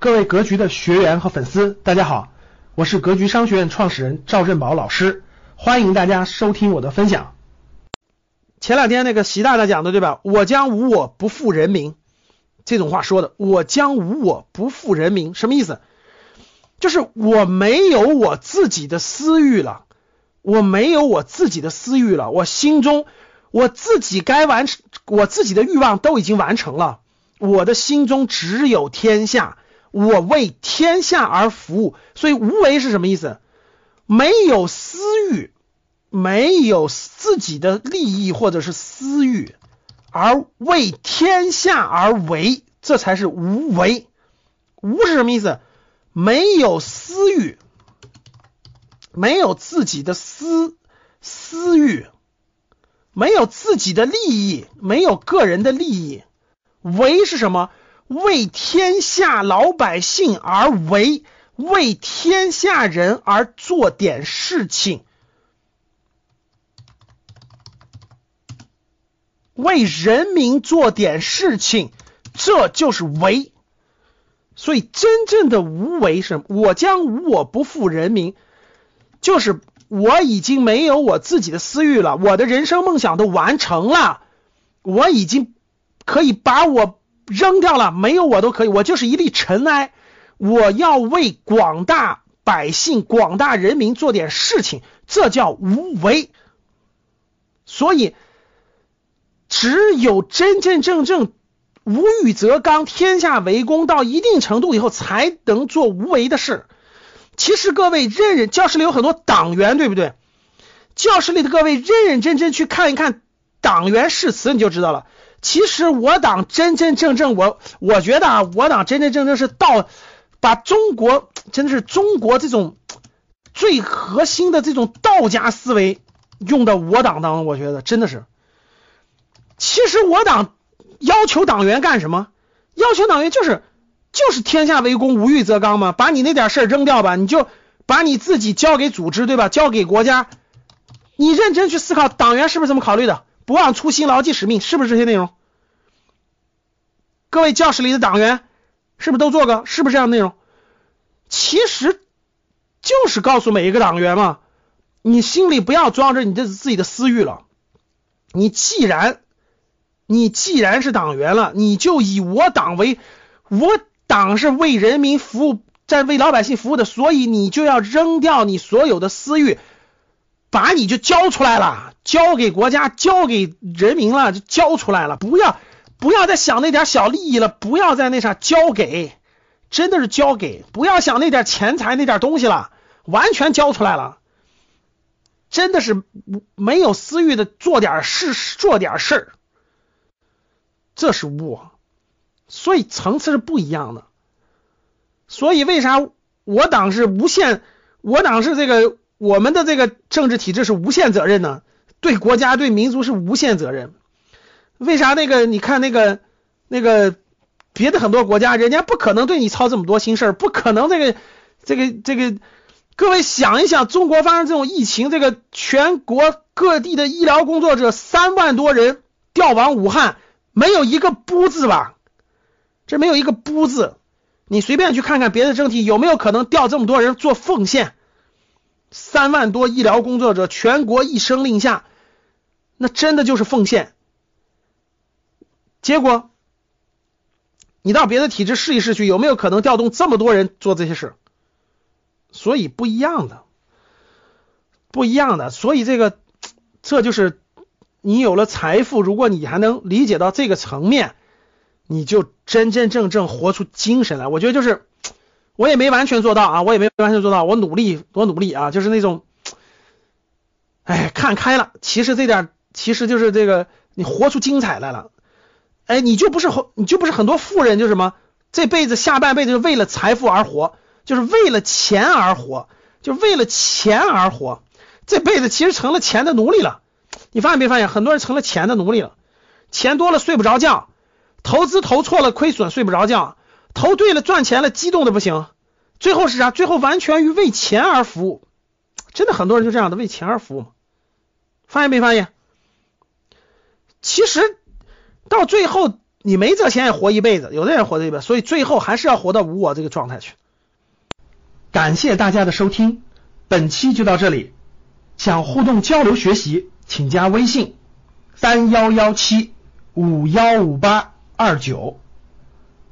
各位格局的学员和粉丝，大家好，我是格局商学院创始人赵振宝老师，欢迎大家收听我的分享。前两天那个习大大讲的对吧？我将无我不负人民，这种话说的，我将无我不负人民，什么意思？就是我没有我自己的私欲了，我没有我自己的私欲了，我心中我自己该完成我自己的欲望都已经完成了，我的心中只有天下。我为天下而服务，所以无为是什么意思？没有私欲，没有自己的利益或者是私欲，而为天下而为，这才是无为。无是什么意思？没有私欲，没有自己的私私欲，没有自己的利益，没有个人的利益。为是什么？为天下老百姓而为，为天下人而做点事情，为人民做点事情，这就是为。所以，真正的无为是，我将无我不负人民，就是我已经没有我自己的私欲了，我的人生梦想都完成了，我已经可以把我。扔掉了，没有我都可以，我就是一粒尘埃。我要为广大百姓、广大人民做点事情，这叫无为。所以，只有真真正正无欲则刚，天下为公到一定程度以后，才能做无为的事。其实，各位认认教室里有很多党员，对不对？教室里的各位认认真真去看一看党员誓词，你就知道了。其实我党真真正正，我我觉得啊，我党真真正正是道，把中国真的是中国这种最核心的这种道家思维用到我党当中，我觉得真的是。其实我党要求党员干什么？要求党员就是就是天下为公，无欲则刚嘛，把你那点事儿扔掉吧，你就把你自己交给组织，对吧？交给国家，你认真去思考，党员是不是这么考虑的？不忘初心，牢记使命，是不是这些内容？各位教室里的党员，是不是都做过？是不是这样的内容？其实就是告诉每一个党员嘛，你心里不要装着你的自己的私欲了。你既然你既然是党员了，你就以我党为，我党是为人民服务，在为老百姓服务的，所以你就要扔掉你所有的私欲。把你就交出来了，交给国家，交给人民了，就交出来了。不要，不要再想那点小利益了，不要再那啥交给，真的是交给，不要想那点钱财那点东西了，完全交出来了。真的是没有私欲的做点事，做点事儿，这是我。所以层次是不一样的。所以为啥我党是无限，我党是这个。我们的这个政治体制是无限责任呢，对国家对民族是无限责任。为啥那个你看那个那个别的很多国家，人家不可能对你操这么多心事儿，不可能这个这个这个。各位想一想，中国发生这种疫情，这个全国各地的医疗工作者三万多人调往武汉，没有一个不字吧？这没有一个不字。你随便去看看别的政体，有没有可能调这么多人做奉献？三万多医疗工作者，全国一声令下，那真的就是奉献。结果，你到别的体制试一试去，有没有可能调动这么多人做这些事？所以不一样的，不一样的。所以这个，这就是你有了财富，如果你还能理解到这个层面，你就真真正正活出精神来。我觉得就是。我也没完全做到啊，我也没完全做到，我努力，多努力啊，就是那种，哎，看开了，其实这点其实就是这个，你活出精彩来了，哎，你就不是，你就不是很多富人，就什么，这辈子下半辈子就为了财富而活，就是为了钱而活，就为了钱而活，这辈子其实成了钱的奴隶了。你发现没发现，很多人成了钱的奴隶了，钱多了睡不着觉，投资投错了亏损睡不着觉。投对了，赚钱了，激动的不行。最后是啥？最后完全于为钱而服务。真的很多人就这样的为钱而服务嘛。发现没发现？其实到最后你没这钱也活一辈子，有的人活这一辈子，所以最后还是要活到无我这个状态去。感谢大家的收听，本期就到这里。想互动交流学习，请加微信三幺幺七五幺五八二九